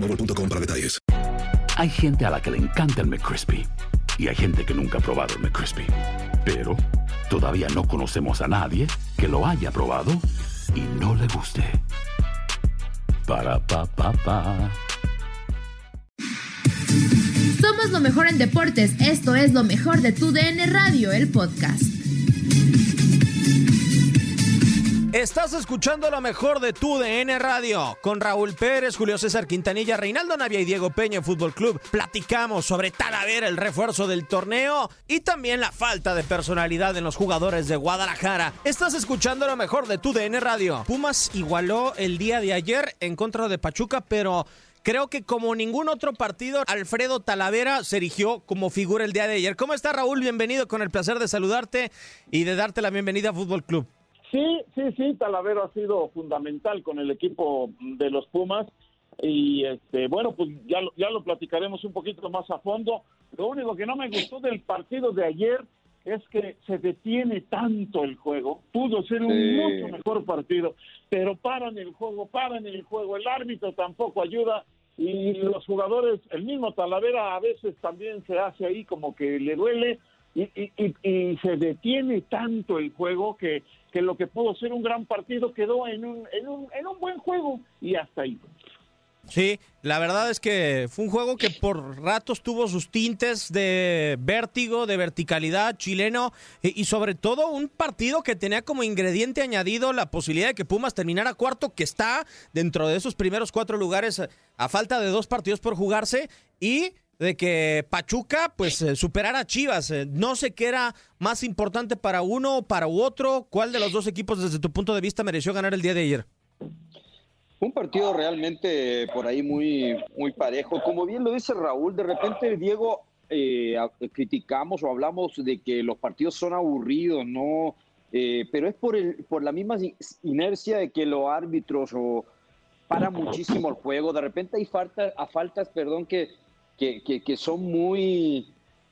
boostmobile.com para detalles. Hay gente a la que le encanta el McCrispy y hay gente que nunca ha probado el McCrispy. Pero todavía no conocemos a nadie que lo haya probado y no le guste. Para pa pa pa. Somos lo mejor en deportes. Esto es lo mejor de tu DN Radio, el podcast. Estás escuchando lo mejor de tu DN Radio con Raúl Pérez, Julio César Quintanilla, Reinaldo Navia y Diego Peña Fútbol Club. Platicamos sobre Talavera, el refuerzo del torneo y también la falta de personalidad en los jugadores de Guadalajara. Estás escuchando lo mejor de tu DN Radio. Pumas igualó el día de ayer en contra de Pachuca, pero Creo que como ningún otro partido, Alfredo Talavera se erigió como figura el día de ayer. ¿Cómo está Raúl? Bienvenido, con el placer de saludarte y de darte la bienvenida a Fútbol Club. Sí, sí, sí, Talavera ha sido fundamental con el equipo de los Pumas y este, bueno, pues ya lo, ya lo platicaremos un poquito más a fondo. Lo único que no me gustó del partido de ayer es que se detiene tanto el juego. Pudo ser un Sí. mucho mejor partido, pero paran el juego, paran el juego. El árbitro tampoco ayuda y los jugadores, el mismo Talavera a veces también se hace ahí como que le duele y, y, y- y se detiene tanto el juego que, que lo que pudo ser un gran partido quedó en un, en un, en un buen juego y hasta ahí. Sí, la verdad es que fue un juego que por ratos tuvo sus tintes de vértigo, de verticalidad chileno y, y sobre todo un partido que tenía como ingrediente añadido la posibilidad de que Pumas terminara cuarto, que está dentro de esos primeros cuatro lugares a falta de dos partidos por jugarse y de que Pachuca pues eh, superara a Chivas. Eh, no sé qué era más importante para uno o para otro. ¿Cuál de los dos equipos desde tu punto de vista mereció ganar el día de ayer? Un partido realmente por ahí muy, muy parejo. Como bien lo dice Raúl, de repente, Diego, eh, criticamos o hablamos de que los partidos son aburridos, ¿no? Eh, pero es por, el, por la misma in- inercia de que los árbitros o para muchísimo el juego. De repente hay faltas, a faltas, perdón, que, que, son muy,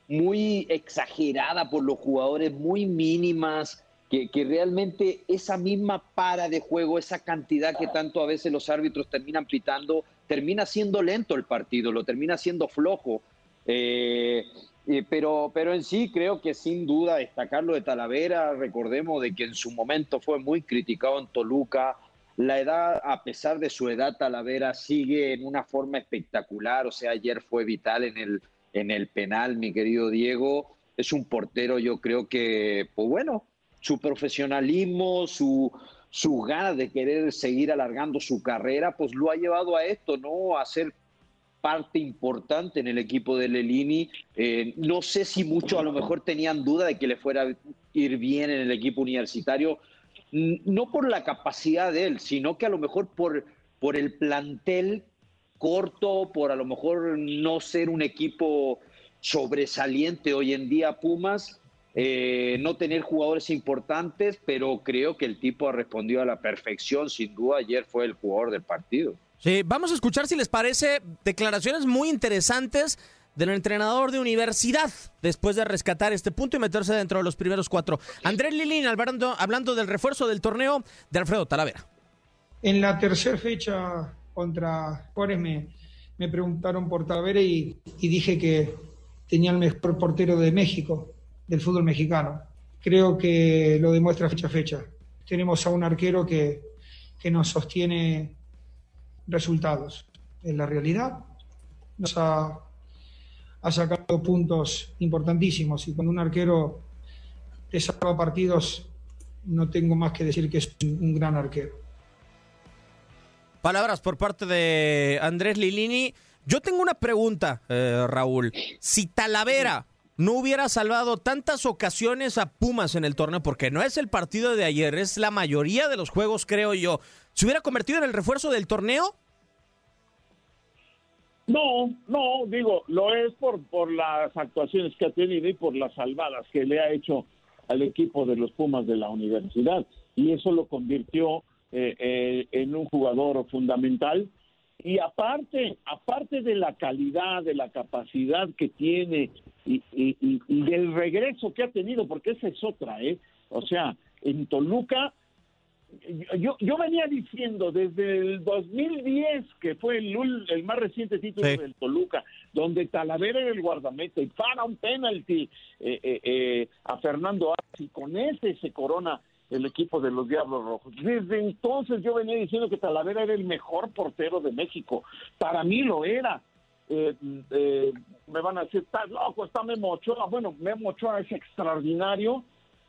muy exageradas por los jugadores, muy mínimas, que, que realmente esa misma para de juego, esa cantidad que tanto a veces los árbitros terminan pitando, termina siendo lento el partido, lo termina siendo flojo. Eh, eh, pero, pero en sí creo que sin duda destacarlo de Talavera, recordemos de que en su momento fue muy criticado en Toluca, la edad, a pesar de su edad, Talavera sigue en una forma espectacular, o sea, ayer fue vital en el, en el penal, mi querido Diego, es un portero, yo creo que, pues bueno, su profesionalismo, su, su ganas de querer seguir alargando su carrera, pues lo ha llevado a esto, ¿no? A ser parte importante en el equipo de Lelini. Eh, no sé si muchos a lo mejor tenían duda de que le fuera a ir bien en el equipo universitario, no por la capacidad de él, sino que a lo mejor por, por el plantel corto, por a lo mejor no ser un equipo sobresaliente hoy en día Pumas, eh, no tener jugadores importantes, pero creo que el tipo ha respondido a la perfección, sin duda ayer fue el jugador del partido. Sí, vamos a escuchar si les parece declaraciones muy interesantes del entrenador de universidad después de rescatar este punto y meterse dentro de los primeros cuatro. Andrés Lilín hablando, hablando del refuerzo del torneo de Alfredo Talavera. En la tercera fecha contra Juárez me, me preguntaron por Talavera y, y dije que tenía el mejor portero de México, del fútbol mexicano. Creo que lo demuestra fecha a fecha. Tenemos a un arquero que, que nos sostiene resultados. En la realidad nos ha, ha sacado puntos importantísimos y cuando un arquero te salva partidos, no tengo más que decir que es un, un gran arquero. Palabras por parte de Andrés Lilini. Yo tengo una pregunta, eh, Raúl. Si Talavera no hubiera salvado tantas ocasiones a Pumas en el torneo, porque no es el partido de ayer, es la mayoría de los juegos, creo yo, ¿se hubiera convertido en el refuerzo del torneo? No, no, digo, lo es por, por las actuaciones que ha tenido y por las salvadas que le ha hecho al equipo de los Pumas de la universidad. Y eso lo convirtió eh, eh, en un jugador fundamental. Y aparte, aparte de la calidad, de la capacidad que tiene y, y, del regreso que ha tenido, porque esa es otra, ¿eh? O sea, en Toluca yo, yo venía diciendo desde el 2010, que fue el, el más reciente título Sí. del Toluca, donde Talavera era el guardameta y para un penalti eh, eh, eh, a Fernando Arias y con ese se corona el equipo de los Diablos Rojos. Desde entonces yo venía diciendo que Talavera era el mejor portero de México. Para mí lo era. Eh, eh, me van a decir, estás loco, está Memo Ochoa. Bueno, Memo Ochoa es extraordinario,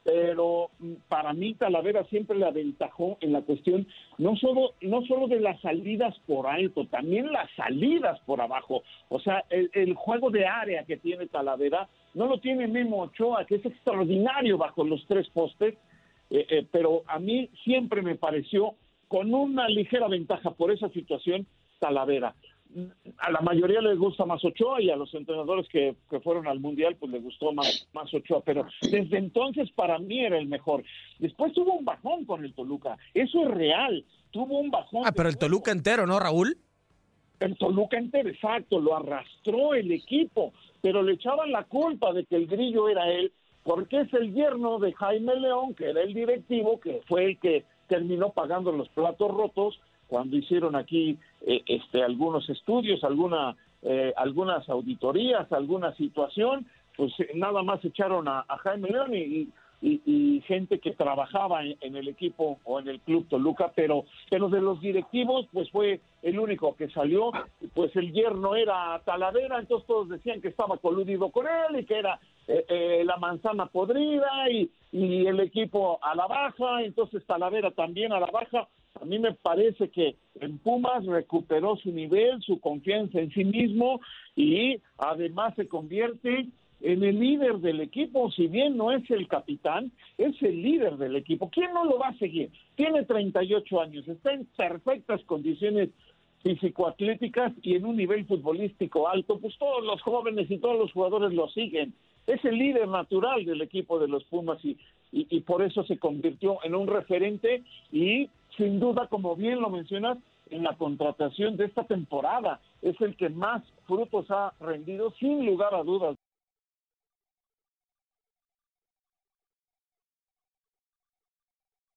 pero mm, para mí Talavera siempre le aventajó en la cuestión no solo no solo de las salidas por alto, también las salidas por abajo. O sea, el, el juego de área que tiene Talavera no lo tiene Memo Ochoa, que es extraordinario bajo los tres postes, eh, eh, pero a mí siempre me pareció con una ligera ventaja por esa situación Talavera. A la mayoría les gusta más Ochoa y a los entrenadores que, que fueron al Mundial pues les gustó más, más Ochoa, pero desde entonces para mí era el mejor. Después tuvo un bajón con el Toluca, eso es real, tuvo un bajón. Ah, pero el Toluca entero, ¿no, Raúl? El Toluca entero, exacto, lo arrastró el equipo, pero le echaban la culpa de que el grillo era él, porque es el yerno de Jaime León, que era el directivo, que fue el que terminó pagando los platos rotos cuando hicieron aquí eh, este algunos estudios, alguna eh, algunas auditorías, alguna situación, pues eh, nada más echaron a, a Jaime León y, y, y gente que trabajaba en, en, el equipo o en el club Toluca, pero pero de los directivos pues fue el único que salió, pues el yerno era Talavera, entonces todos decían que estaba coludido con él y que era eh, eh, la manzana podrida y, y el equipo a la baja, entonces Talavera también a la baja. A mí me parece que en Pumas recuperó su nivel, su confianza en sí mismo y además se convierte en el líder del equipo, si bien no es el capitán, es el líder del equipo. ¿Quién no lo va a seguir? Tiene 38 años, está en perfectas condiciones físico-atléticas y en un nivel futbolístico alto, pues todos los jóvenes y todos los jugadores lo siguen. Es el líder natural del equipo de los Pumas y, y, y por eso se convirtió en un referente y sin duda, como bien lo mencionas, en la contratación de esta temporada es el que más frutos ha rendido sin lugar a dudas.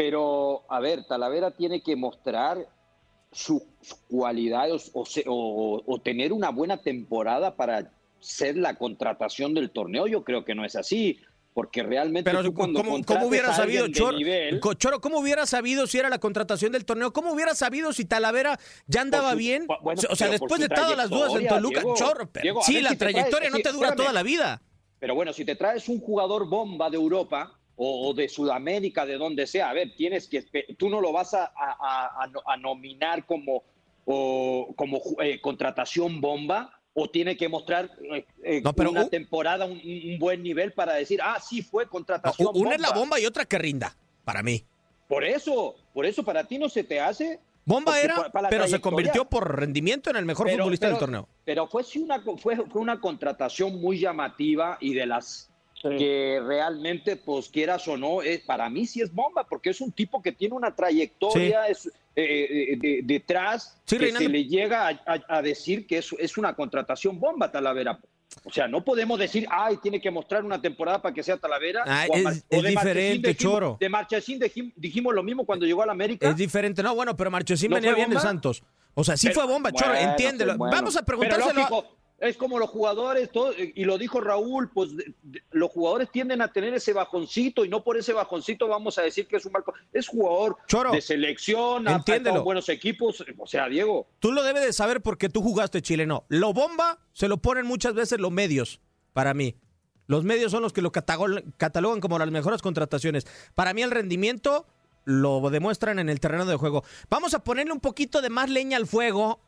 Pero, a ver, Talavera tiene que mostrar sus cualidades o, o, o, tener una buena temporada para ser la contratación del torneo. Yo creo que no es así. Porque realmente. Pero, ¿cómo, ¿cómo, hubiera sabido, Choro, nivel, Choro, ¿Cómo hubiera sabido si era la contratación del torneo? ¿Cómo hubiera sabido si Talavera ya andaba su, bien? Bueno, o sea, después de todas las dudas en Toluca, Diego, Choro. Diego, sí, la si trayectoria traes, no te dura espérame, toda la vida. Pero bueno, si te traes un jugador bomba de Europa o, de Sudamérica, de donde sea, a ver, tienes que, tú no lo vas a, a, nominar como, o, como eh, contratación bomba o tiene que mostrar eh, eh, una temporada, un, buen nivel para decir, ah, sí fue contratación. una es la bomba y otra que rinda, para mí. Por eso, por eso para ti no se te hace. Bomba era, pero se convirtió por rendimiento en el mejor futbolista del torneo. Pero fue, una, fue, fue una contratación muy llamativa y de las que realmente, pues quieras o no, es, para mí sí es bomba, porque es un tipo que tiene una trayectoria es, eh, eh, detrás que se le llega a, decir que es, es una contratación bomba, Talavera. O sea, no podemos decir, ay, tiene que mostrar una temporada para que sea Talavera. Ah, es, diferente, Choro. De Marchesín dijimos, lo mismo cuando llegó a la América. Es diferente. No, bueno, pero Marchesín venía bien de Santos. O sea, sí fue bomba, Choro, entiéndelo. Vamos a preguntárselo es como los jugadores, todo, y lo dijo Raúl, pues los jugadores tienden a tener ese bajoncito y no por ese bajoncito vamos a decir que es un marco. Es jugador de selección, entiéndelo. buenos equipos. O sea, Diego. Tú lo debes de saber porque tú jugaste chileno. Lo bomba se lo ponen muchas veces los medios, para mí. Los medios son los que lo catalogan como las mejores contrataciones. Para mí el rendimiento lo demuestran en el terreno de juego. Vamos a ponerle un poquito de más leña al fuego.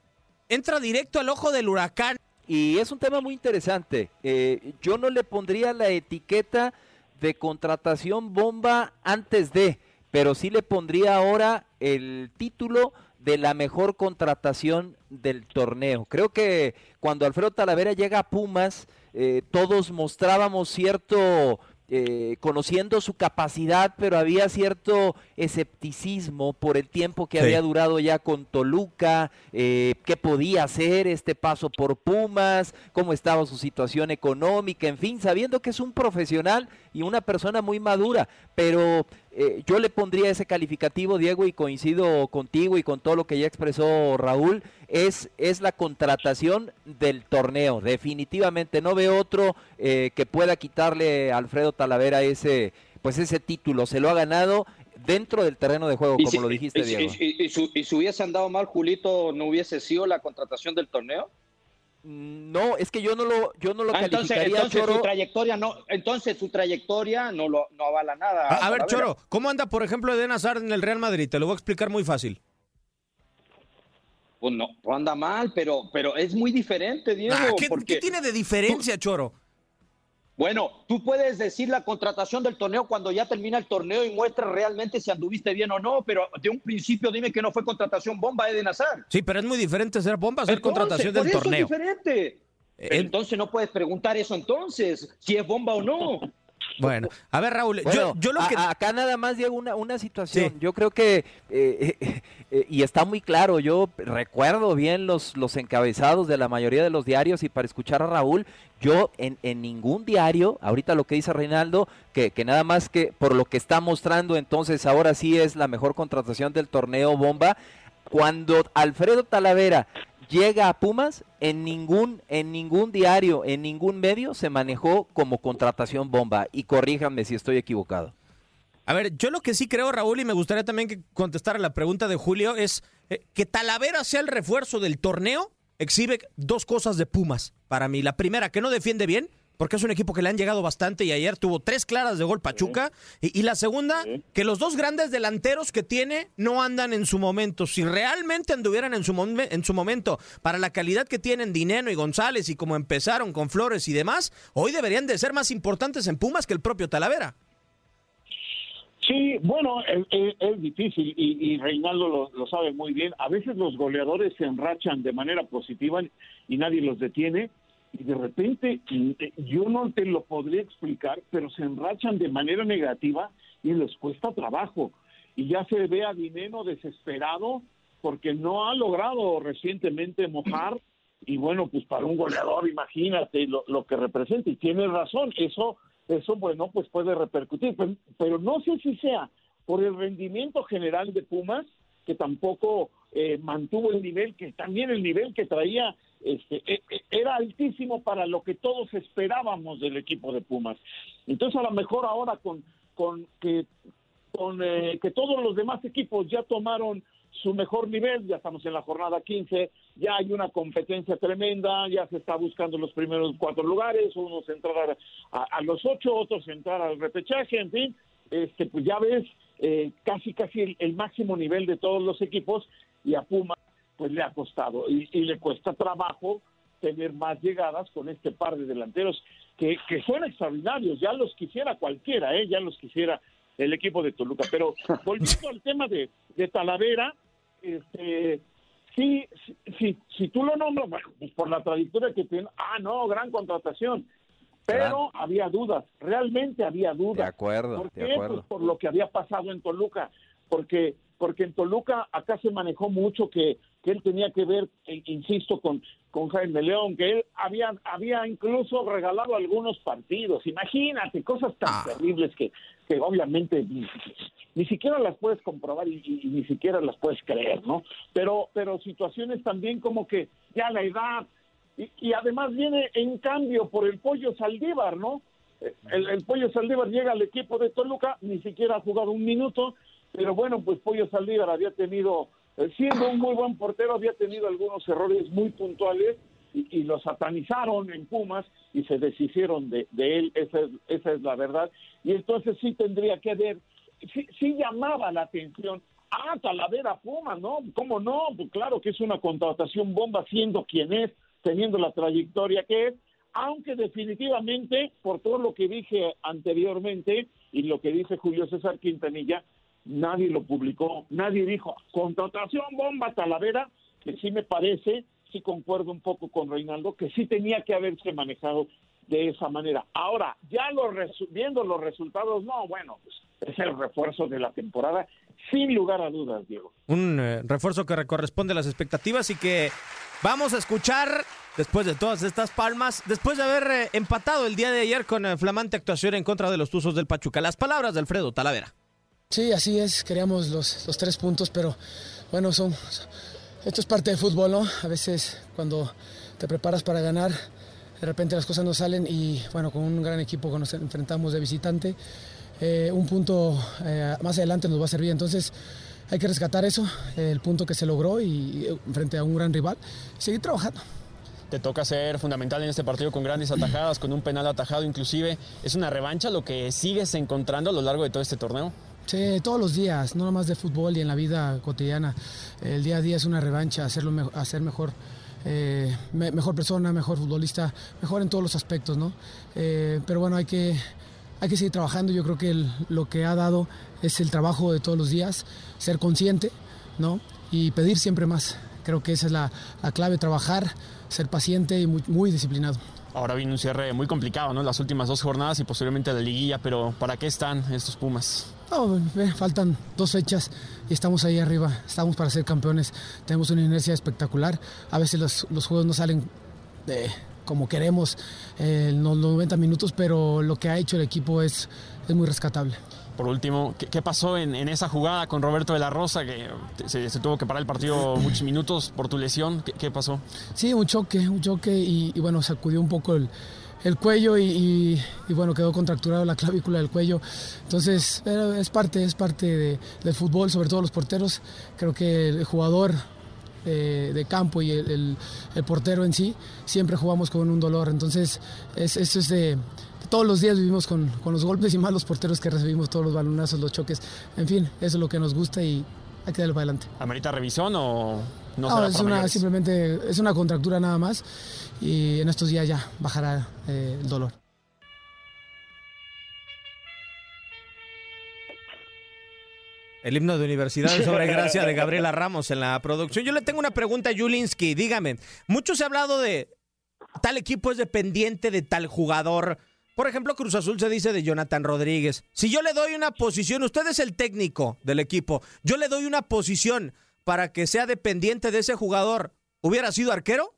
Entra directo al ojo del huracán. Y es un tema muy interesante. Eh, yo no le pondría la etiqueta de contratación bomba antes de, pero sí le pondría ahora el título de la mejor contratación del torneo. Creo que cuando Alfredo Talavera llega a Pumas, eh, todos mostrábamos cierto eh, conociendo su capacidad, pero había cierto escepticismo por el tiempo que había durado ya con Toluca, eh, qué podía hacer este paso por Pumas, cómo estaba su situación económica, en fin, sabiendo que es un profesional y una persona muy madura, pero eh, yo le pondría ese calificativo, Diego, y coincido contigo y con todo lo que ya expresó Raúl, es, es la contratación del torneo. Definitivamente no veo otro eh, que pueda quitarle a Alfredo Talavera ese, pues ese título. Se lo ha ganado dentro del terreno de juego, como lo dijiste, Diego. Y, si hubiese andado mal, Julito, ¿no hubiese sido la contratación del torneo? No, es que yo no lo, yo no lo ah, calificaría, entonces, su trayectoria no, entonces su trayectoria no lo, no avala nada. A, ver, Choro, ¿cómo anda, por ejemplo, Eden Hazard en el Real Madrid? Te lo voy a explicar muy fácil. Pues no, anda mal, pero, pero es muy diferente, Diego. Ah, ¿qué, tiene de diferencia, Choro? Bueno, tú puedes decir la contratación del torneo cuando ya termina el torneo y muestra realmente si anduviste bien o no, pero de un principio dime que no fue contratación bomba Eden Hazard. Sí, pero es muy diferente ser bomba, ser contratación del torneo. Es diferente. Entonces no puedes preguntar eso entonces, si es bomba o no. Bueno, a ver Raúl, yo, lo que... acá nada más llega una, una situación, yo creo que, eh, eh, eh, y está muy claro, yo recuerdo bien los, los encabezados de la mayoría de los diarios y para escuchar a Raúl, yo en, en ningún diario, ahorita lo que dice Reinaldo, que, que nada más que por lo que está mostrando entonces ahora sí es la mejor contratación del torneo bomba, cuando Alfredo Talavera llega a Pumas, en ningún, en ningún diario, en ningún medio se manejó como contratación bomba. Y corríjanme si estoy equivocado. A ver, yo lo que sí creo, Raúl, y me gustaría también que contestara la pregunta de Julio, es eh, que Talavera sea el refuerzo del torneo, exhibe dos cosas de Pumas para mí. La primera, que no defiende bien, porque es un equipo que le han llegado bastante y ayer tuvo tres claras de gol Pachuca. Y, la segunda, que los dos grandes delanteros que tiene no andan en su momento. Si realmente anduvieran en su, en su momento para la calidad que tienen Dineno y González y como empezaron con Flores y demás, hoy deberían de ser más importantes en Pumas que el propio Talavera. Sí, bueno, es, difícil y, Reinaldo lo, lo, sabe muy bien. A veces los goleadores se enrachan de manera positiva y nadie los detiene y de repente eh, yo no te lo podría explicar, pero se enrachan de manera negativa y les cuesta trabajo. Y ya se ve a Dineno desesperado porque no ha logrado recientemente mojar. Y bueno, pues para un goleador, imagínate lo, lo que representa. Y tiene razón, eso, eso bueno, pues puede repercutir. Pero, pero no sé si sea por el rendimiento general de Pumas, que tampoco eh, mantuvo el nivel, que también el nivel que traía este, e, e, era altísimo para lo que todos esperábamos del equipo de Pumas. Entonces a lo mejor ahora con, con que con eh, que todos los demás equipos ya tomaron su mejor nivel, ya estamos en la jornada 15, ya hay una competencia tremenda, ya se está buscando los primeros cuatro lugares, unos entrar a, los ocho, otros entrar al repechaje, en fin, este, pues ya ves eh, casi casi el, máximo nivel de todos los equipos y a Puma pues le ha costado y, y, le cuesta trabajo tener más llegadas con este par de delanteros que, que son extraordinarios, ya los quisiera cualquiera, ¿eh? ya los quisiera el equipo de Toluca. Pero volviendo al tema de, de Talavera, este, sí, si, si, tú lo nombras, bueno, pues por la trayectoria que tiene, ah, no, gran contratación. Pero había dudas, realmente había dudas. De acuerdo, ¿Por qué? de acuerdo. Pues por lo que había pasado en Toluca, porque porque en Toluca acá se manejó mucho que, que él tenía que ver, eh, insisto, con, con Jaime León, que él había, había incluso regalado algunos partidos. Imagínate, cosas tan Ah. terribles que, que obviamente ni, ni siquiera las puedes comprobar y, y- y ni siquiera las puedes creer, ¿no? Pero, pero situaciones también como que ya la edad, y, y además viene en cambio por el pollo Saldívar, ¿no? Eh, El, el pollo Saldívar llega al equipo de Toluca, ni siquiera ha jugado un minuto, pero bueno, pues Pollo Saldívar había tenido, eh, siendo un muy buen portero, había tenido algunos errores muy puntuales y, y lo satanizaron en Pumas y se deshicieron de, él, esa es, esa es la verdad. Y entonces sí tendría que haber, sí, sí llamaba la atención. Ah, Talavera Pumas, ¿no? ¿Cómo no? Pues claro que es una contratación bomba siendo quien es, teniendo la trayectoria que es, aunque definitivamente, por todo lo que dije anteriormente y lo que dice Julio César Quintanilla, nadie lo publicó, nadie dijo, contratación bomba Talavera, que sí me parece, sí concuerdo un poco con Reinaldo, que sí tenía que haberse manejado de esa manera. Ahora, ya lo resu- viendo los resultados, no, bueno, pues es el refuerzo de la temporada, sin lugar a dudas, Diego. Un eh, refuerzo que corresponde a las expectativas y que vamos a escuchar después de todas estas palmas, después de haber eh, empatado el día de ayer con eh, flamante actuación en contra de los Tuzos del Pachuca. Las palabras de Alfredo Talavera. Sí, así es, queríamos los, los tres puntos, pero bueno, son, esto es parte del fútbol, ¿no? A veces cuando te preparas para ganar, de repente las cosas no salen y bueno, con un gran equipo que nos enfrentamos de visitante, eh, un punto eh, más adelante nos va a servir, entonces hay que rescatar eso, el punto que se logró y, y frente a un gran rival, seguir trabajando. Te toca ser fundamental en este partido con grandes atajadas, con un penal atajado inclusive. ¿Es una revancha lo que sigues encontrando a lo largo de todo este torneo? Sí, todos los días, no nomás de fútbol y en la vida cotidiana. El día a día es una revancha, hacerlo me- hacer mejor, eh, me- mejor persona, mejor futbolista, mejor en todos los aspectos, ¿no? Eh, pero bueno, hay que, hay que seguir trabajando. Yo creo que lo que ha dado es el trabajo de todos los días, ser consciente, ¿no? Y pedir siempre más. Creo que esa es la, la clave, trabajar, ser paciente y muy, muy disciplinado. Ahora viene un cierre muy complicado, ¿no? Las últimas dos jornadas y posiblemente la liguilla, pero ¿para qué están estos Pumas? Ve, faltan dos fechas y estamos ahí arriba. Estamos para ser campeones. Tenemos una inercia espectacular. A veces los, los juegos no salen eh, como queremos eh, en los 90 minutos, pero lo que ha hecho el equipo es, es muy rescatable. Por último, ¿qué, qué pasó en, en esa jugada con Roberto de la Rosa? Que se, se tuvo que parar el partido muchos minutos por tu lesión. ¿Qué, qué pasó? Sí, un choque, un choque y, y bueno, sacudió un poco el, el cuello y, bueno, quedó contracturado la clavícula del cuello. Entonces, es parte, es parte de- del fútbol, sobre todo los porteros. Creo que el jugador eh, de campo y el, el- el portero en sí, siempre jugamos con un dolor. Entonces, es, eso es de... Todos los días vivimos con, con los golpes y más los porteros que recibimos, todos los balonazos, los choques. En fin, eso es lo que nos gusta y hay que darle para adelante. ¿Amerita revisión o no, No, será es para una, mayores? simplemente es una contractura nada más y en estos días ya bajará eh, el dolor. El himno de Universidad sobre Gracia de Gabriela Ramos en la producción. Yo le tengo una pregunta a Julinski. Dígame, mucho se ha hablado de tal equipo es dependiente de tal jugador. Por ejemplo, Cruz Azul se dice de Jonathan Rodríguez. Si yo le doy una posición, usted es el técnico del equipo, yo le doy una posición para que sea dependiente de ese jugador, ¿hubiera sido arquero?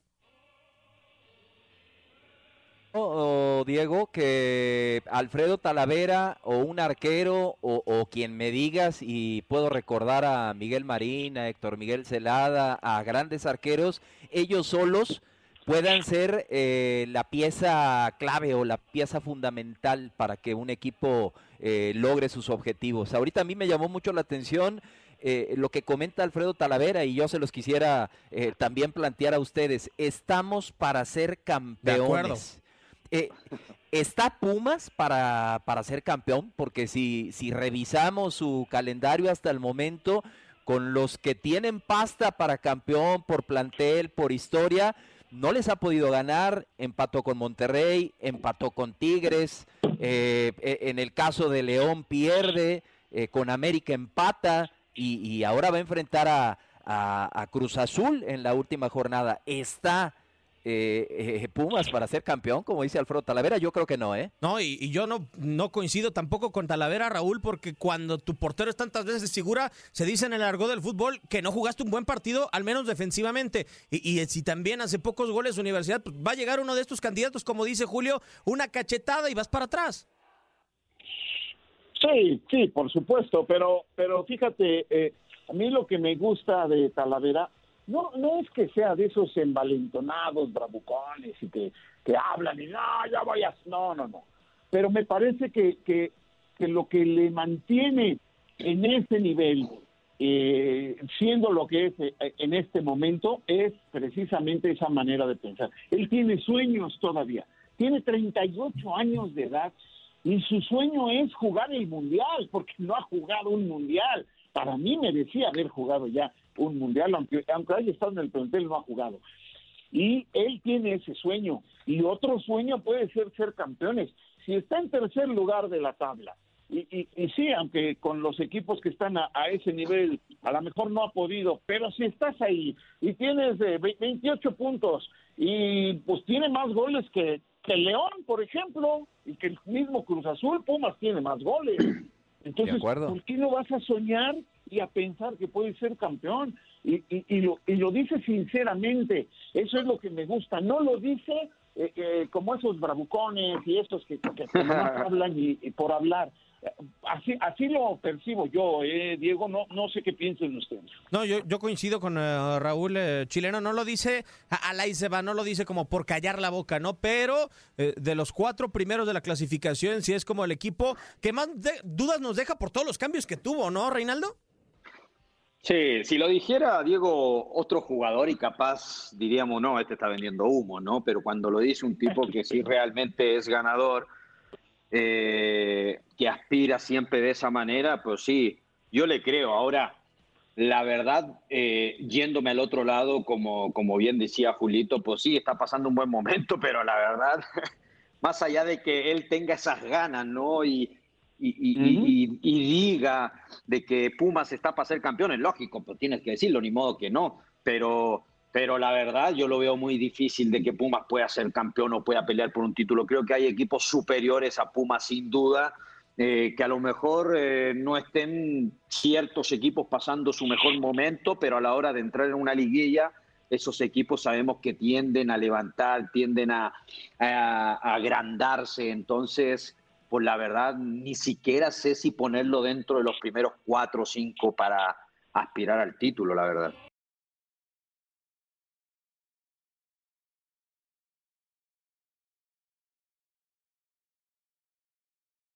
o Diego, que Alfredo Talavera o un arquero o, quien me digas y puedo recordar a Miguel Marín, a Héctor Miguel Celada, a grandes arqueros, ellos solos puedan ser eh, la pieza clave o la pieza fundamental para que un equipo eh, logre sus objetivos. Ahorita a mí me llamó mucho la atención eh, lo que comenta Alfredo Talavera y yo se los quisiera eh, también plantear a ustedes. Estamos para ser campeones. Eh, ¿Está Pumas para, para ser campeón? Porque si, si revisamos su calendario hasta el momento, con los que tienen pasta para campeón por plantel, por historia, no les ha podido ganar, empató con Monterrey, empató con Tigres, eh, e, en el caso de León pierde, eh, con América empata y, ahora va a enfrentar a, Cruz Azul en la última jornada. Está eh, eh, Pumas para ser campeón, como dice Alfredo Talavera? Yo creo que no, ¿eh? No, y, yo no, coincido tampoco con Talavera, Raúl, porque cuando tu portero es tantas veces segura, se dice en el largo del fútbol que no jugaste un buen partido, al menos defensivamente. Y, si también hace pocos goles Universidad, pues va a llegar uno de estos candidatos, como dice Julio, una cachetada y vas para atrás. Sí, sí, por supuesto, pero, pero fíjate, eh, a mí lo que me gusta de Talavera no, no es que sea de esos envalentonados, bravucones y que, que hablan y no, ya vayas, no, no, no. Pero me parece que, que, que lo que le mantiene en ese nivel, eh, siendo lo que es eh, en este momento, es precisamente esa manera de pensar. Él tiene sueños todavía, tiene 38 años de edad y su sueño es jugar el mundial, porque no ha jugado un mundial. Para mí merecía haber jugado ya un mundial, aunque, aunque haya estado en el plantel, no ha jugado. Y él tiene ese sueño. Y otro sueño puede ser ser campeones. Si está en tercer lugar de la tabla, y, y, sí, aunque con los equipos que están a, ese nivel, a lo mejor no ha podido, pero si estás ahí y tienes 28 eh, puntos y pues tiene más goles que, que León, por ejemplo, y que el mismo Cruz Azul, Pumas tiene más goles. Entonces, ¿por qué no vas a soñar y a pensar que puede ser campeón? Y, y, lo, y lo dice sinceramente, eso es lo que me gusta, no lo dice eh, eh, como esos bravucones y esos que, que, hablan y, por hablar. Así, así lo percibo yo, eh, Diego, no, no sé qué piensen ustedes. No, yo, yo coincido con eh, Raúl Chileno, no lo dice a, la se va, no lo dice como por callar la boca, ¿no? Pero de los cuatro primeros de la clasificación, si es como el equipo que más dudas nos deja por todos los cambios que tuvo, ¿no, Reinaldo? Sí, si lo dijera Diego, otro jugador y capaz diríamos, no, este está vendiendo humo, ¿no? Pero cuando lo dice un tipo que sí realmente es ganador, eh, que aspira siempre de esa manera, pues sí, yo le creo. Ahora, la verdad, eh, yéndome al otro lado, como, como bien decía Julito, pues sí, está pasando un buen momento, pero la verdad, más allá de que él tenga esas ganas, ¿no? Y, diga de que Pumas está para ser campeón, es lógico, pues tienes que decirlo, ni modo que no, pero, pero la verdad yo lo veo muy difícil de que Pumas pueda ser campeón o pueda pelear por un título. Creo que hay equipos superiores a Pumas sin duda. Eh, que a lo mejor eh, no estén ciertos equipos pasando su mejor momento, pero a la hora de entrar en una liguilla, esos equipos sabemos que tienden a levantar, tienden a, a agrandarse. Entonces, pues la verdad ni siquiera sé si ponerlo dentro de los primeros cuatro o cinco para aspirar al título, la verdad.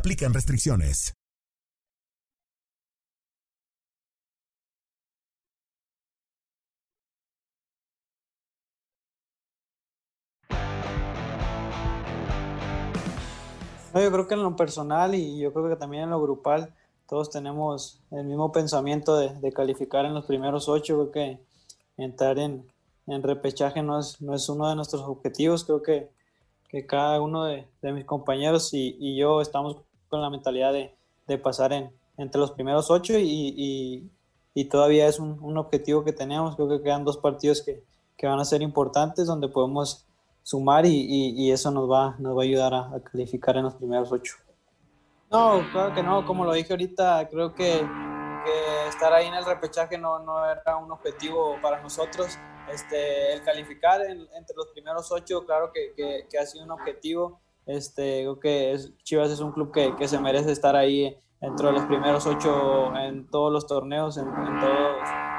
aplican restricciones. yo creo que en lo personal y yo creo que también en lo grupal todos tenemos el mismo pensamiento de, calificar en los primeros ocho. Creo que entrar en, repechaje no es, no es uno de nuestros objetivos. Creo que, que cada uno de, mis compañeros y, yo estamos con la mentalidad de, de pasar en, entre los primeros ocho y, y, todavía es un, un, objetivo que tenemos. Creo que quedan dos partidos que, que van a ser importantes donde podemos sumar y, y, eso nos va, nos va a ayudar a, calificar en los primeros ocho. No, claro que no, como lo dije ahorita, creo que que estar ahí en el repechaje no, no era un objetivo para nosotros. Este, el calificar entre los primeros ocho, claro que, que, que, ha sido un objetivo. Este, creo que Chivas es un club que, que, se merece estar ahí dentro de los primeros ocho en todos los torneos, en,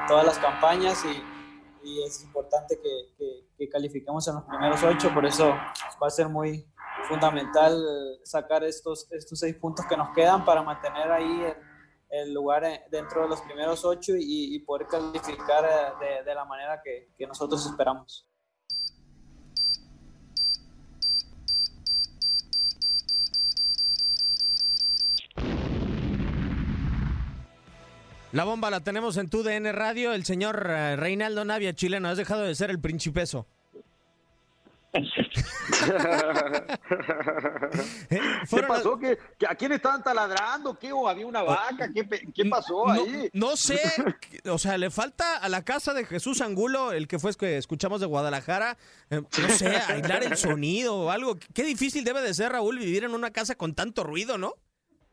todas las campañas y, es importante que, que, califiquemos en los primeros ocho, por eso va a ser muy fundamental sacar estos, estos seis puntos que nos quedan para mantener ahí el, lugar dentro de los primeros ocho y, poder calificar de, de la manera que nosotros esperamos. La bomba la tenemos en tu DN Radio. El señor eh, Reinaldo Navia, chileno, has dejado de ser el principeso. ¿Qué pasó? ¿Qué, ¿A quién estaban taladrando? ¿Qué? ¿O había una vaca? ¿Qué, qué pasó ahí? No, no, sé, o sea, le falta a la casa de Jesús Angulo, el que fue que escuchamos de Guadalajara, eh, no sé, aislar el sonido o algo. Qué difícil debe de ser, Raúl, vivir en una casa con tanto ruido, ¿no?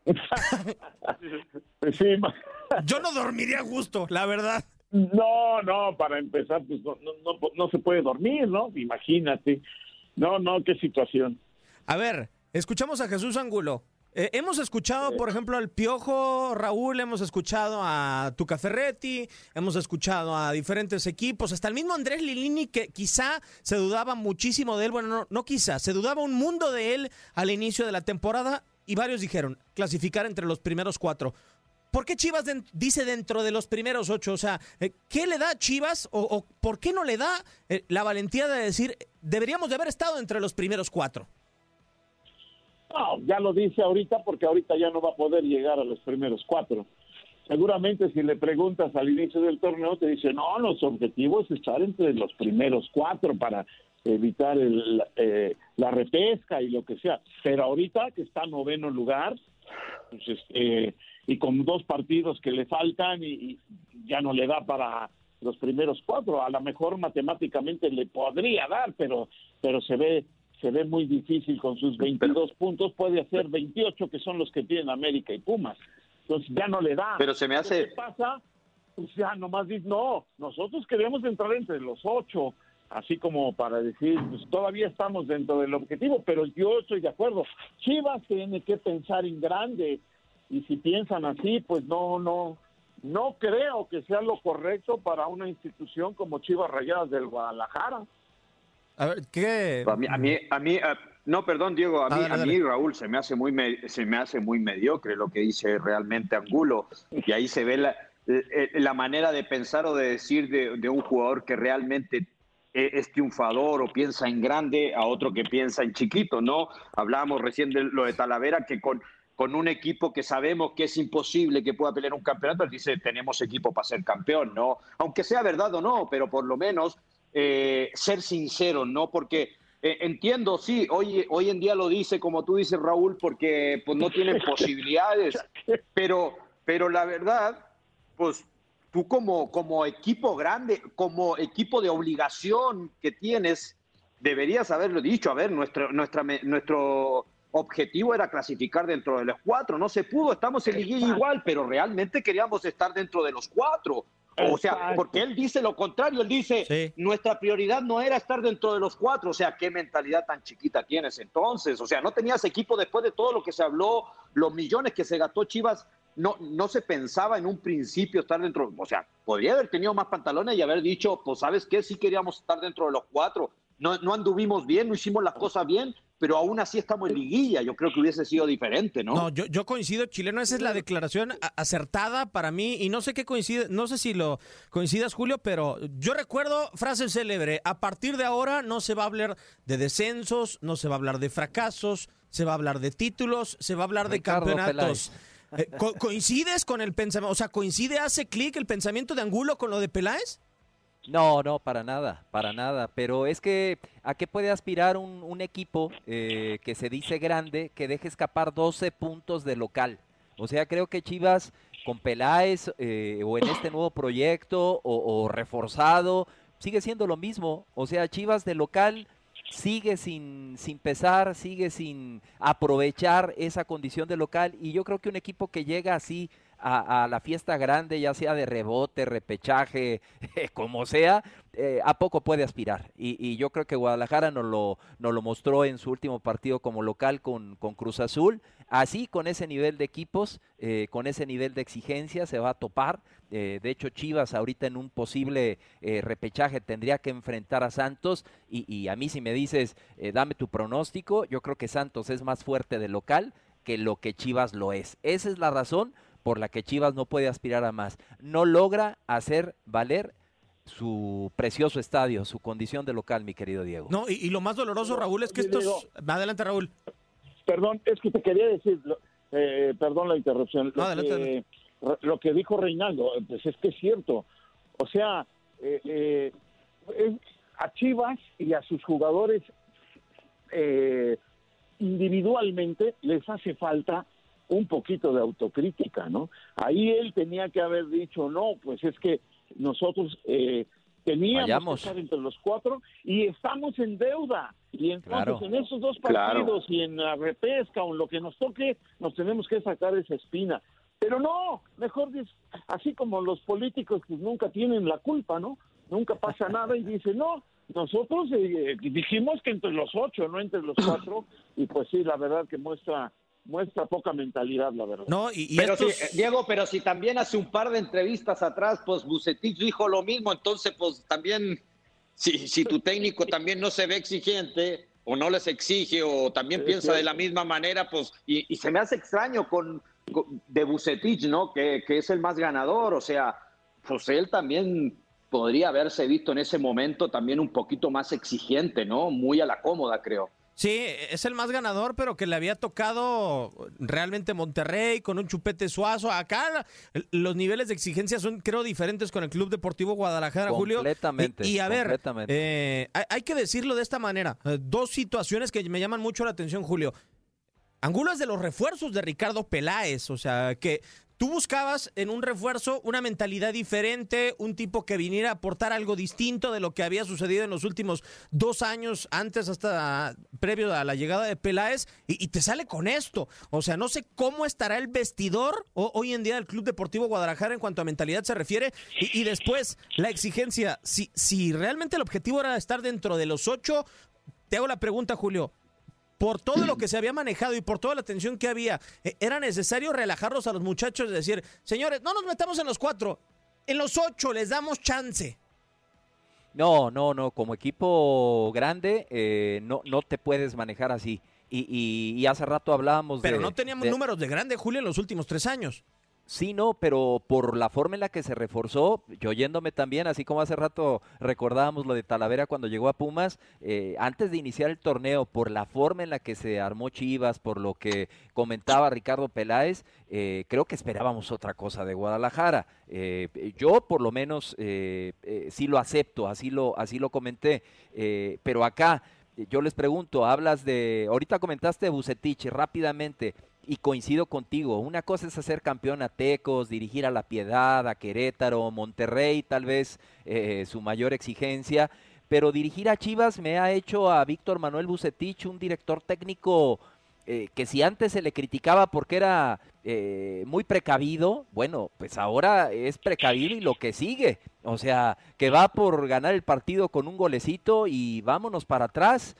sí, Yo no dormiría a gusto, la verdad. No, no, para empezar, pues no, no, no, no se puede dormir, ¿no? Imagínate. No, no, qué situación. A ver, escuchamos a Jesús Angulo. Eh, hemos escuchado, por ejemplo, al Piojo Raúl, hemos escuchado a Tuca Ferretti, hemos escuchado a diferentes equipos, hasta el mismo Andrés Lilini, que quizá se dudaba muchísimo de él, bueno, no, no quizá, se dudaba un mundo de él al inicio de la temporada y varios dijeron clasificar entre los primeros cuatro. ¿Por qué Chivas dice dentro de los primeros ocho? O sea, eh, ¿qué le da a Chivas o, por qué no le da eh, la valentía de decir deberíamos de haber estado entre los primeros cuatro? No, ya lo dice ahorita porque ahorita ya no va a poder llegar a los primeros cuatro. Seguramente si le preguntas al inicio del torneo te dice, no, los objetivos es estar entre los primeros cuatro para evitar el, eh, la repesca y lo que sea. Pero ahorita que está noveno lugar, pues este y con dos partidos que le faltan y, ya no le da para los primeros cuatro. A lo mejor matemáticamente le podría dar, pero pero se ve se ve muy difícil con sus 22 puntos. Puede hacer 28 que son los que tienen América y Pumas. Entonces ya no le da. Pero se me hace. ¿Qué pasa? Pues ya nomás dice, no, nosotros queremos entrar entre los ocho así como para decir, pues todavía estamos dentro del objetivo, pero yo estoy de acuerdo. Chivas tiene que pensar en grande, y si piensan así, pues no, no, no creo que sea lo correcto para una institución como Chivas Rayadas del Guadalajara. A ver, ¿qué? A mí, a mí, a mí no, perdón, Diego, a mí, a mí, Raúl, se me hace muy, se me hace muy mediocre lo que dice realmente Angulo, y ahí se ve la, la manera de pensar o de decir de, de un jugador que realmente e, es triunfador o piensa en grande a otro que piensa en chiquito, ¿no? Hablábamos recién de lo de Talavera, que con, con un equipo que sabemos que es imposible que pueda pelear un campeonato, dice, tenemos equipo para ser campeón, ¿no? Aunque sea verdad o no, pero por lo menos eh, ser sincero, ¿no? Porque eh, entiendo, sí, hoy, hoy en día lo dice, como tú dices, Raúl, porque pues, no tienen posibilidades, pero, pero la verdad, pues tú como, como equipo grande, como equipo de obligación que tienes, deberías haberlo dicho, a ver, nuestro, nuestra, nuestro objetivo era clasificar dentro de los cuatro. No se pudo, estamos en liguilla igual, pero realmente queríamos estar dentro de los cuatro. O sea, porque él dice lo contrario, él dice, nuestra prioridad no era estar dentro de los cuatro, o sea, qué mentalidad tan chiquita tienes entonces, o sea, no tenías equipo después de todo lo que se habló, los millones que se gastó Chivas, no, no se pensaba en un principio estar dentro, o sea, podría haber tenido más pantalones y haber dicho, pues sabes qué, sí queríamos estar dentro de los cuatro, no, no anduvimos bien, no hicimos las cosas bien, pero aún así estamos en liguilla. Yo creo que hubiese sido diferente, ¿no? No, yo, yo coincido, chileno. Esa es la declaración acertada para mí. Y no sé qué coincide, no sé si lo coincidas, Julio, pero yo recuerdo frase célebre. A partir de ahora no se va a hablar de descensos, no se va a hablar de fracasos, se va a hablar de títulos, se va a hablar de campeonatos. Eh, ¿Coincides con el pensamiento? O sea, ¿coincide, hace clic el pensamiento de Angulo con lo de Peláez? No, no, para nada, para nada. Pero es que, ¿a qué puede aspirar un, equipo eh, que se dice grande que deje escapar 12 puntos de local? O sea, creo que Chivas con Peláez eh, o en este nuevo proyecto o, reforzado sigue siendo lo mismo. O sea, Chivas de local sigue sin, sin pesar, sigue sin aprovechar esa condición de local. Y yo creo que un equipo que llega así a, la fiesta grande, ya sea de rebote, repechaje, como sea, eh, a poco puede aspirar. Y, yo creo que Guadalajara nos lo, nos lo mostró en su último partido como local con, Cruz Azul. Así, con ese nivel de equipos, eh, con ese nivel de exigencia, se va a topar. Eh, de hecho, Chivas ahorita en un posible repechaje tendría que enfrentar a Santos. Y, y a mí si me dices, dame tu pronóstico, yo creo que Santos es más fuerte de local que lo que Chivas lo es. Esa es la razón por la que Chivas no puede aspirar a más. No logra hacer valer su precioso estadio, su condición de local, mi querido Diego. No, y, lo más doloroso, Raúl, es que estos... Adelante, Raúl. Perdón, es que te quería decir, eh, perdón la interrupción. Lo, que, lo que dijo Reinaldo, pues es que es cierto. O sea, eh, eh, a Chivas y a sus jugadores individualmente les hace falta un poquito de autocrítica, ¿no? Ahí él tenía que haber dicho, no, pues es que nosotros eh, teníamos que estar entre los cuatro y estamos en deuda. Y entonces en esos dos partidos y en la repesca o en lo que nos toque, nos tenemos que sacar esa espina. Pero no, mejor así como los políticos que nunca tienen la culpa, ¿no? Nunca pasa nada y dicen, no, nosotros eh, dijimos que entre los ocho, no entre los cuatro, y pues sí, la verdad que muestra muestra poca mentalidad, la verdad. No, y, pero Diego, pero si también hace un par de entrevistas atrás, pues Bucetich dijo lo mismo, entonces pues también, si, si tu técnico también no se ve exigente o no les exige o también piensa de la misma manera, pues, y, se me hace extraño con, de Bucetich, ¿no? Que, que es el más ganador, o sea, pues él también podría haberse visto en ese momento también un poquito más exigente, ¿no? Muy a la cómoda, creo. Sí, es el más ganador, pero que le había tocado realmente Monterrey con un chupete suazo. Acá los niveles de exigencia son, creo, diferentes con el Club Deportivo Guadalajara, Julio. Completamente. Y, a ver, eh, hay, que decirlo de esta manera. Eh, dos situaciones que me llaman mucho la atención, Julio. Angulo es de los refuerzos de Ricardo Peláez, o sea, que Tú buscabas en un refuerzo una mentalidad diferente, un tipo que viniera a aportar algo distinto de lo que había sucedido en los últimos dos años antes, hasta previo a la llegada de Peláez, y, te sale con esto. O sea, no sé cómo estará el vestidor hoy en día del Club Deportivo Guadalajara en cuanto a mentalidad se refiere. Y, después, la exigencia. Si, si realmente el objetivo era estar dentro de los ocho, te hago la pregunta, Julio por todo lo que se había manejado y por toda la tensión que había, eh, era necesario relajarlos a los muchachos y decir, señores, no nos metamos en los cuatro, en los ocho les damos chance. No, no, no, como equipo grande eh, no, no te puedes manejar así. Y, hace rato hablábamos de... Pero no teníamos números de grande, Julio, en los últimos tres años. Sí, no, pero por la forma en la que se reforzó, yo yéndome también, así como hace rato recordábamos lo de Talavera cuando llegó a Pumas, eh, antes de iniciar el torneo, por la forma en la que se armó Chivas, por lo que comentaba Ricardo Peláez, eh, creo que esperábamos otra cosa de Guadalajara. Eh, yo por lo menos sí lo acepto, así lo, así lo comenté, pero acá yo les pregunto, hablas de, ahorita comentaste de rápidamente, y coincido contigo, una cosa es hacer campeón a Tecos, dirigir a La Piedad, a Querétaro, Monterrey, tal vez eh, su mayor exigencia, pero dirigir a Chivas me ha hecho a Víctor Manuel Bucetich un director técnico eh, que si antes se le criticaba porque era eh, muy precavido, bueno, pues ahora es precavido y lo que sigue, o sea, que va por ganar el partido con un golecito y vámonos para atrás.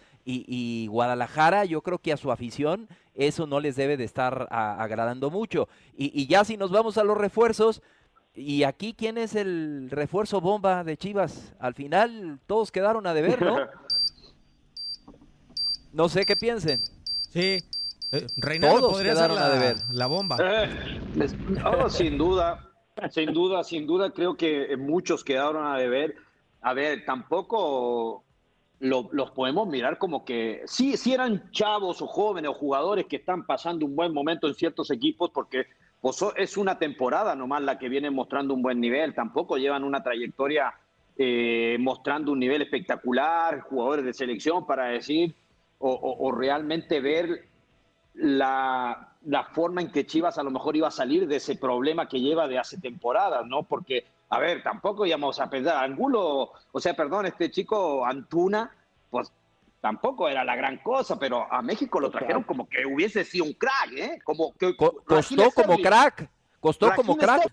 Y, Guadalajara, yo creo que a su afición eso no les debe de estar agradando mucho. Y, ya si nos vamos a los refuerzos, y aquí quién es el refuerzo bomba de Chivas, al final todos quedaron a deber, ¿no? No sé qué piensen. Sí, eh, Reinaldo podría ser la, la bomba. Eh, sin duda, sin duda, sin duda, creo que muchos quedaron a deber. A ver, tampoco los podemos mirar como que sí, sí eran chavos o jóvenes o jugadores que están pasando un buen momento en ciertos equipos porque pues, es una temporada nomás la que viene mostrando un buen nivel, tampoco llevan una trayectoria eh, mostrando un nivel espectacular, jugadores de selección para decir o, realmente ver la, la, forma en que Chivas a lo mejor iba a salir de ese problema que lleva de hace temporadas, ¿no? Porque a ver, tampoco íbamos a pensar, Angulo, o sea, perdón, este chico Antuna, pues tampoco era la gran cosa, pero a México lo trajeron como que hubiese sido un crack, ¿eh? Como que costó como crack. costó como crack.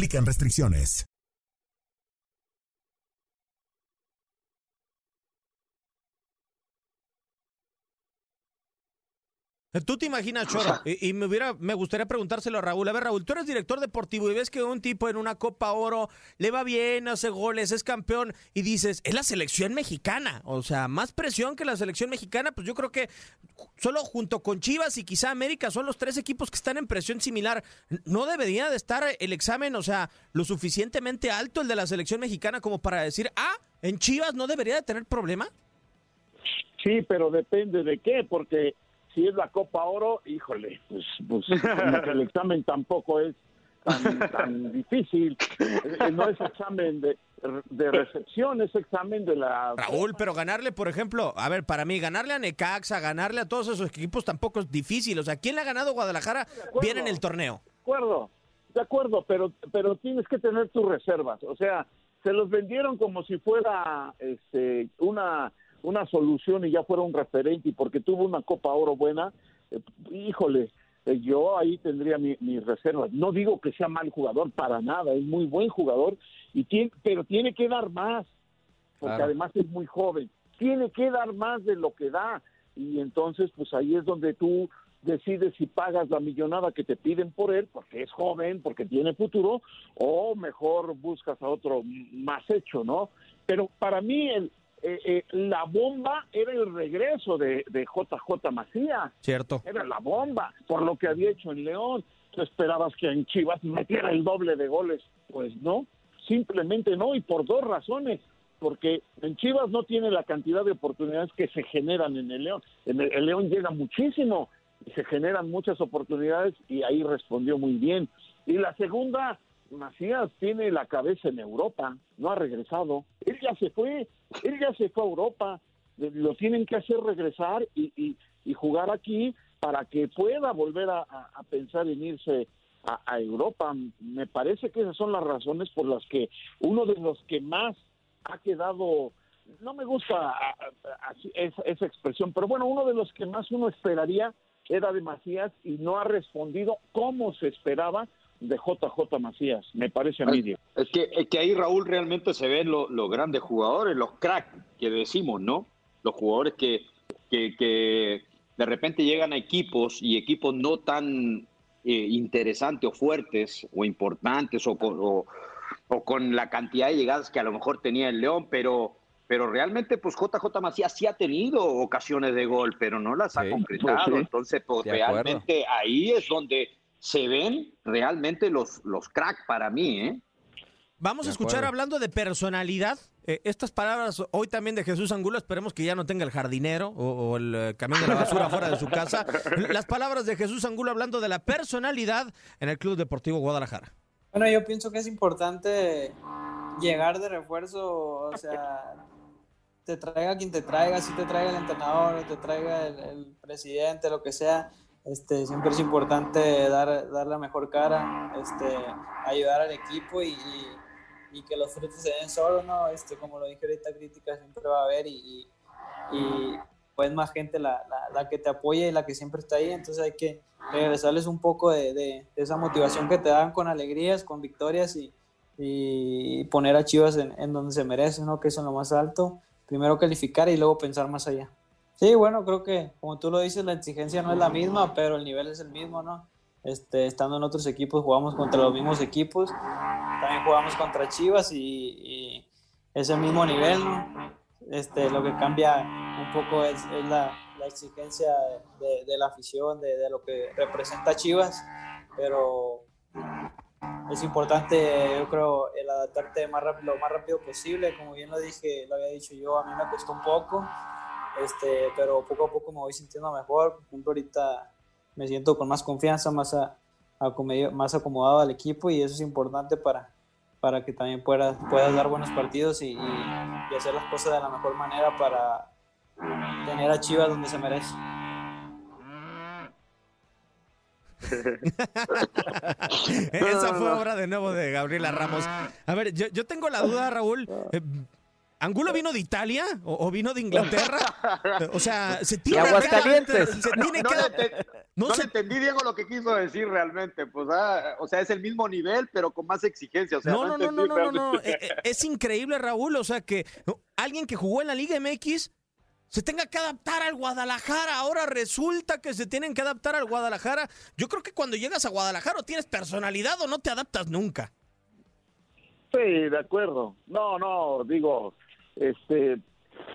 aplican restricciones. Tú te imaginas, Choro, y, y me hubiera, me gustaría preguntárselo a Raúl. A ver, Raúl, tú eres director deportivo y ves que un tipo en una Copa Oro le va bien, hace goles, es campeón, y dices, es la selección mexicana. O sea, más presión que la selección mexicana, pues yo creo que solo junto con Chivas y quizá América son los tres equipos que están en presión similar. ¿No debería de estar el examen, o sea, lo suficientemente alto el de la selección mexicana como para decir, ah, en Chivas no debería de tener problema? Sí, pero depende de qué, porque si es la Copa Oro, híjole, pues, pues el examen tampoco es tan, tan difícil. Eh, No es examen de, de recepción, es examen de la... Raúl, pero ganarle, por ejemplo, a ver, para mí, ganarle a Necaxa, ganarle a todos esos equipos tampoco es difícil. O sea, ¿quién le ha ganado Guadalajara bien en el torneo? De acuerdo, de acuerdo, pero, pero tienes que tener tus reservas. O sea, se los vendieron como si fuera este, una, una solución y ya fuera un referente y porque tuvo una Copa Oro buena, eh, híjole, eh, yo ahí tendría mi- mis reservas. No digo que sea mal jugador, para nada, es muy buen jugador, y tiene, pero tiene que dar más, porque Claro. además es muy joven. Tiene que dar más de lo que da, y entonces pues ahí es donde tú decides si pagas la millonada que te piden por él, porque es joven, porque tiene futuro, o mejor buscas a otro más hecho, ¿no? Pero para mí el, eh, eh, la bomba era el regreso de, de JJ Macías. Cierto. Era la bomba, por lo que había hecho en León. Tú esperabas que en Chivas metiera el doble de goles. Pues no, simplemente no, y por dos razones. Porque en Chivas no tiene la cantidad de oportunidades que se generan en el León. En el, el León llega muchísimo y se generan muchas oportunidades y ahí respondió muy bien. Y la segunda, Macías tiene la cabeza en Europa, no ha regresado. Él ya se fue, él ya se fue a Europa. Lo tienen que hacer regresar y, y- jugar aquí para que pueda volver a, pensar en irse a, Europa. Me parece que esas son las razones por las que uno de los que más ha quedado, no me gusta esa, esa expresión, pero bueno, uno de los que más uno esperaría era de Macías y no ha respondido como se esperaba de JJ Macías, me parece a mí. Diego. Es que, es que ahí, Raúl, realmente se ven lo- los grandes jugadores, los cracks que decimos, ¿no? Los jugadores que, que, que de repente llegan a equipos y equipos no tan eh, interesantes o fuertes o importantes o con, o- o con la cantidad de llegadas que a lo mejor tenía el León, pero, pero realmente pues JJ Macías sí ha tenido ocasiones de gol, pero no las ha concretado. Pues sí. Entonces, pues De acuerdo. realmente ahí es donde se ven realmente los, los cracks para mí, ¿eh? Vamos a escuchar acuerdo. hablando de personalidad. eh, estas palabras hoy también de Jesús Angulo, esperemos que ya no tenga el jardinero o, o el eh, camión de la basura fuera de su casa. Las palabras de Jesús Angulo hablando de la personalidad en el Club Deportivo Guadalajara. Bueno, yo pienso que es importante llegar de refuerzo, o sea, te traiga quien te traiga, si te traiga el entrenador, te traiga el, el presidente, lo que sea, este, siempre es importante dar, dar la mejor cara, este, ayudar al equipo y, y- que los frutos se den solo, ¿no? Este, como lo dije ahorita, crítica siempre va a haber y, y, pues más gente la, la, la que te apoya y la que siempre está ahí, entonces hay que regresarles un poco de, de- esa motivación que te dan con alegrías, con victorias y, y poner a Chivas en, en donde se merecen, ¿no? que es en lo más alto, primero calificar y luego pensar más allá. Sí, bueno, creo que como tú lo dices, la exigencia no es la misma, pero el nivel es el mismo, ¿no? Este, estando en otros equipos jugamos contra los mismos equipos, también jugamos contra Chivas y, y es el mismo nivel, ¿no? Este, lo que cambia un poco es, es la, la exigencia de, de la afición, de, de lo que representa Chivas, pero es importante, yo creo, el adaptarte más rápido, lo más rápido posible. Como bien lo dije, lo había dicho yo, a mí me costó un poco, este, pero poco a poco me voy sintiendo mejor. Por ejemplo, ahorita me siento con más confianza, más, a, más acomodado al equipo y eso es importante para, para que también puedas, puedas dar buenos partidos y, y hacer las cosas de la mejor manera para tener a Chivas donde se merece. Esa fue obra de nuevo de Gabriela Ramos. A ver, yo, yo tengo la duda, Raúl. Eh, ¿Angulo vino de Italia o, vino de Inglaterra? O sea, se tiene Aguascalientes. Se tiene no, que... no, no, entendí, Diego, lo que quiso decir realmente. Pues, ah, o sea, es el mismo nivel, pero con más exigencia. O sea, no, no, no, no, no, no, eh, eh, Es increíble, Raúl. O sea, que alguien que jugó en la Liga MX se tenga que adaptar al Guadalajara. Ahora resulta que se tienen que adaptar al Guadalajara. Yo creo que cuando llegas a Guadalajara o tienes personalidad o no te adaptas nunca. Sí, de acuerdo. No, no, digo, este,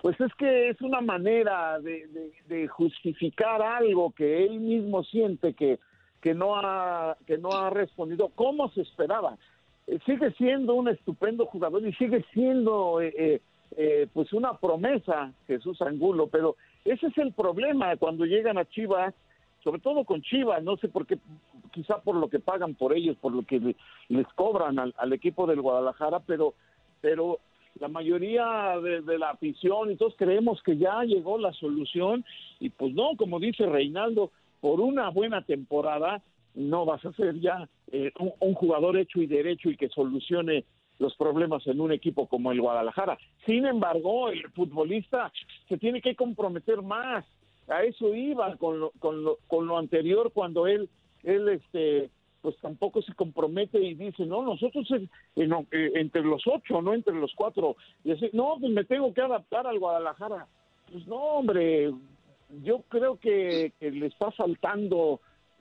pues es que es una manera de, justificar algo que él mismo siente que, que, no ha, que no ha respondido como se esperaba. Eh, sigue siendo un estupendo jugador y sigue siendo eh, eh eh, pues una promesa Jesús Angulo, pero ese es el problema cuando llegan a Chivas, sobre todo con Chivas, no sé por qué, quizá por lo que pagan por ellos, por lo que les cobran al, equipo del Guadalajara, pero, pero la mayoría de, la afición y todos creemos que ya llegó la solución y pues no, como dice Reinaldo, por una buena temporada no vas a ser ya eh, un, jugador hecho y derecho y que solucione los problemas en un equipo como el Guadalajara. Sin embargo, el futbolista se tiene que comprometer más. A eso iba con lo, con lo, con lo anterior cuando él, él este, pues tampoco se compromete y dice, no, nosotros eh, entre los ocho, no entre los cuatro. Y dice, no, pues me tengo que adaptar al Guadalajara. Pues no, hombre, yo creo que, le está faltando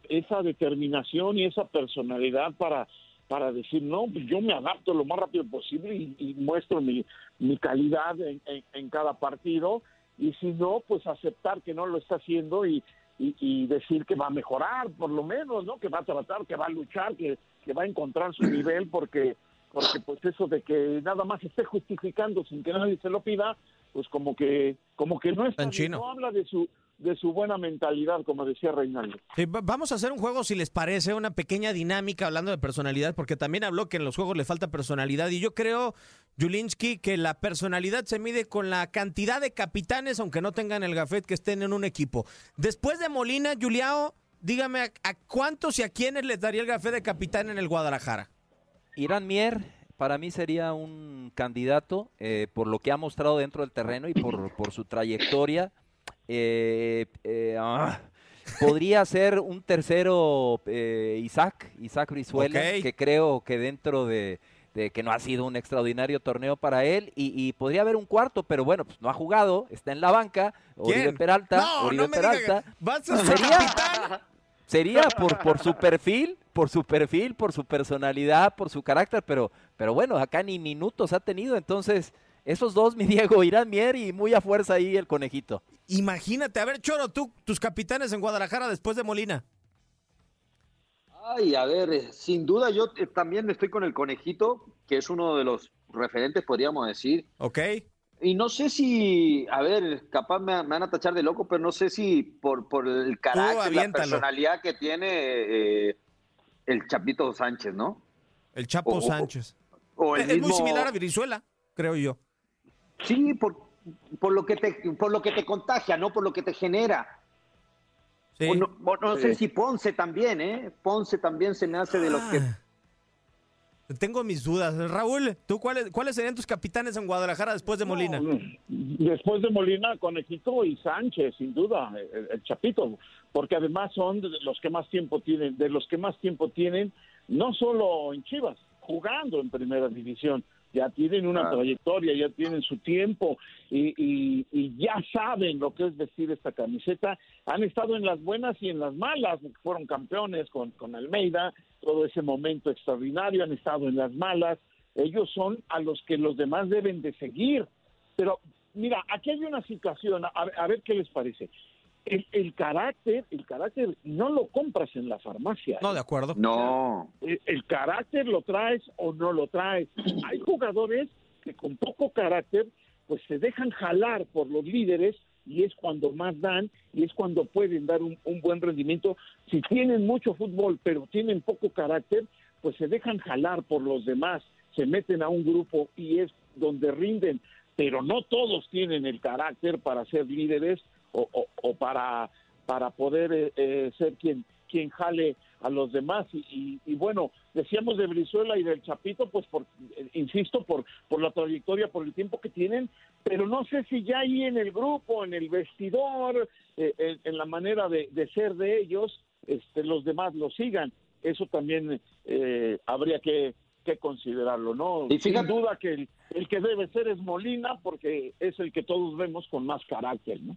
esa determinación y esa personalidad para para decir, no, pues yo me adapto lo más rápido posible y, muestro mi, mi calidad en, en, cada partido, y si no, pues aceptar que no lo está haciendo y, y, decir que va a mejorar, por lo menos, ¿no? Que va a tratar, que va a luchar, que, que va a encontrar su nivel, porque porque pues eso de que nada más esté justificando sin que nadie se lo pida, pues como que como que no está, no habla de su de su buena mentalidad, como decía Reinaldo. vamos a hacer un juego, si les parece, una pequeña dinámica hablando de personalidad, porque también habló que en los juegos le falta personalidad. Y yo creo, Julinski, que la personalidad se mide con la cantidad de capitanes, aunque no tengan el gafet, que estén en un equipo. Después de Molina, Juliao, dígame a, cuántos y a quiénes les daría el gafet de capitán en el Guadalajara. Irán Mier, para mí sería un candidato eh, por lo que ha mostrado dentro del terreno y por, por su trayectoria. Eh, eh, ah, podría ser un tercero eh, Isaac, Isaac Brizuela, que creo que dentro de, que no ha sido un extraordinario torneo para él y, podría haber un cuarto, pero bueno, pues no ha jugado, está en la banca, Oribe Peralta, Oribe Peralta. sería, sería por, por su perfil, por su perfil, por su personalidad, por su carácter, pero, pero bueno, acá ni minutos ha tenido, entonces esos dos, mi Diego, Irán Mier y muy a fuerza ahí el conejito. Imagínate, a ver, Choro, tú, tus capitanes en Guadalajara después de Molina. Ay, a ver, eh, sin duda yo eh, también estoy con el conejito, que es uno de los referentes, podríamos decir. Ok. Y no sé si, a ver, capaz me, van a tachar de loco, pero no sé si por, por el carácter, la personalidad que tiene eh, el Chapito Sánchez, ¿no? El Chapo Sánchez. es, muy similar a Virizuela, creo yo. Sí, por, por, lo que te, por lo que te contagia, no por lo que te genera. no, sé si Ponce también, ¿eh? Ponce también se me hace de los que... Ah. Tengo mis dudas. Raúl, ¿tú cuáles, cuáles serían tus capitanes en Guadalajara después de Molina? después de Molina, Conejito y Sánchez, sin duda, el, Chapito, porque además son de los que más tiempo tienen, de los que más tiempo tienen, no solo en Chivas, jugando en primera división ya tienen una trayectoria, ya tienen su tiempo y, ya saben lo que es vestir esta camiseta. Han estado en las buenas y en las malas, fueron campeones con, con Almeida, todo ese momento extraordinario, han estado en las malas. Ellos son a los que los demás deben de seguir. Pero mira, aquí hay una situación, a ver qué les parece el, carácter, el carácter no lo compras en la farmacia. No, de acuerdo. No. El, carácter lo traes o no lo traes. Hay jugadores que con poco carácter pues se dejan jalar por los líderes y es cuando más dan y es cuando pueden dar un, buen rendimiento. Si tienen mucho fútbol pero tienen poco carácter, pues se dejan jalar por los demás, se meten a un grupo y es donde rinden, pero no todos tienen el carácter para ser líderes o, para, para poder eh, eh, ser quien, quien jale a los demás. Y, bueno, decíamos de Brizuela y del Chapito, pues por, insisto, por, por la trayectoria, por el tiempo que tienen, pero no sé si ya ahí en el grupo, en el vestidor, eh, en, la manera de, ser de ellos, este, los demás lo sigan. Eso también eh, habría que, considerarlo, ¿no? Y Sin duda que el, el que debe ser es Molina, porque es el que todos vemos con más carácter, ¿no?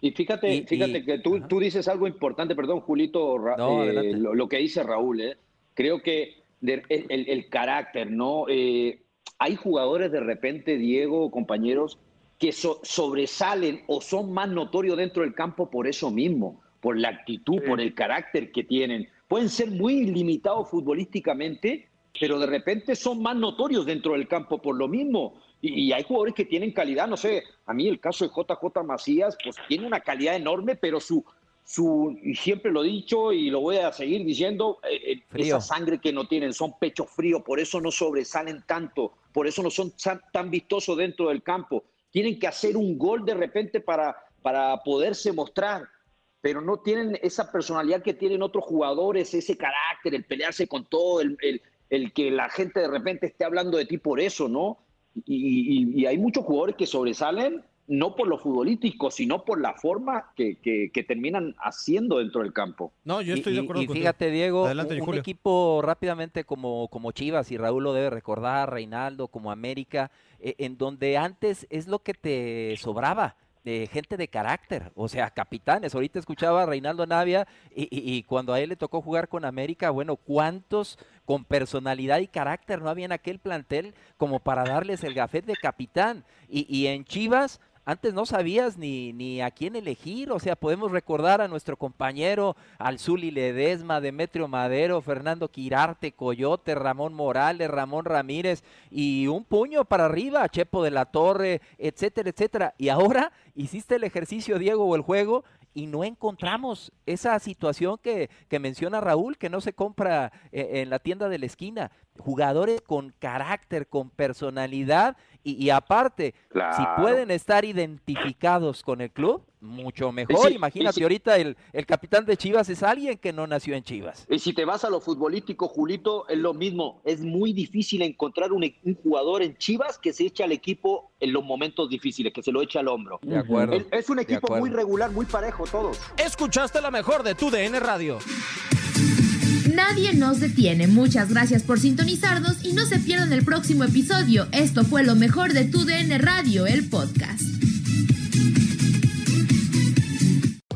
Y fíjate, fíjate que tú, tú dices algo importante, perdón, Julito, eh, lo, que dice Raúl, ¿eh? creo que el, carácter, ¿no? Eh, hay jugadores de repente, Diego, compañeros, que sobresalen o son más notorios dentro del campo por eso mismo, por la actitud, por el carácter que tienen. Pueden ser muy limitados futbolísticamente, pero de repente son más notorios dentro del campo por lo mismo. Y, hay jugadores que tienen calidad, no sé, a mí el caso de JJ Macías, pues tiene una calidad enorme, pero su, su, y siempre lo he dicho y lo voy a seguir diciendo, eh, eh, esa sangre que no tienen, son pecho frío, por eso no sobresalen tanto, por eso no son tan, vistosos dentro del campo. Tienen que hacer un gol de repente para, para poderse mostrar, pero no tienen esa personalidad que tienen otros jugadores, ese carácter, el pelearse con todo, el, el, el que la gente de repente esté hablando de ti por eso, ¿no? Y, hay muchos jugadores que sobresalen no por lo futbolístico, sino por la forma que, que, terminan haciendo dentro del campo. No, yo estoy de acuerdo. Y, y fíjate, Diego, un, equipo rápidamente como, como Chivas, y Raúl lo debe recordar, Reinaldo, como América, eh, en donde antes es lo que te sobraba gente de carácter, o sea, capitanes. Ahorita escuchaba a Reinaldo Navia y, cuando a él le tocó jugar con América, bueno, ¿cuántos con personalidad y carácter no había en aquel plantel como para darles el gafet de capitán? Y, y en Chivas, antes no sabías ni, ni a quién elegir, o sea, podemos recordar a nuestro compañero Alzuli Ledesma, Demetrio Madero, Fernando Quirarte, Coyote, Ramón Morales, Ramón Ramírez y un puño para arriba, Chepo de la Torre, etcétera, etcétera. Y ahora hiciste el ejercicio, Diego, o el juego y no encontramos esa situación que, que, menciona Raúl, que no se compra eh, en la tienda de la esquina. Jugadores con carácter, con personalidad y, aparte, si pueden estar identificados con el club, mucho mejor. Imagínate, ahorita el, el, capitán de Chivas es alguien que no nació en Chivas. Y si te vas a lo futbolístico, Julito, es lo mismo. Es muy difícil encontrar un, jugador en Chivas que se eche al equipo en los momentos difíciles, que se lo eche al hombro. De acuerdo. Es, un equipo muy regular, muy parejo todos. Escuchaste la mejor de tu DN Radio. Nadie nos detiene. Muchas gracias por sintonizarnos y no se pierdan el próximo episodio. Esto fue lo mejor de Tu DN Radio, el podcast.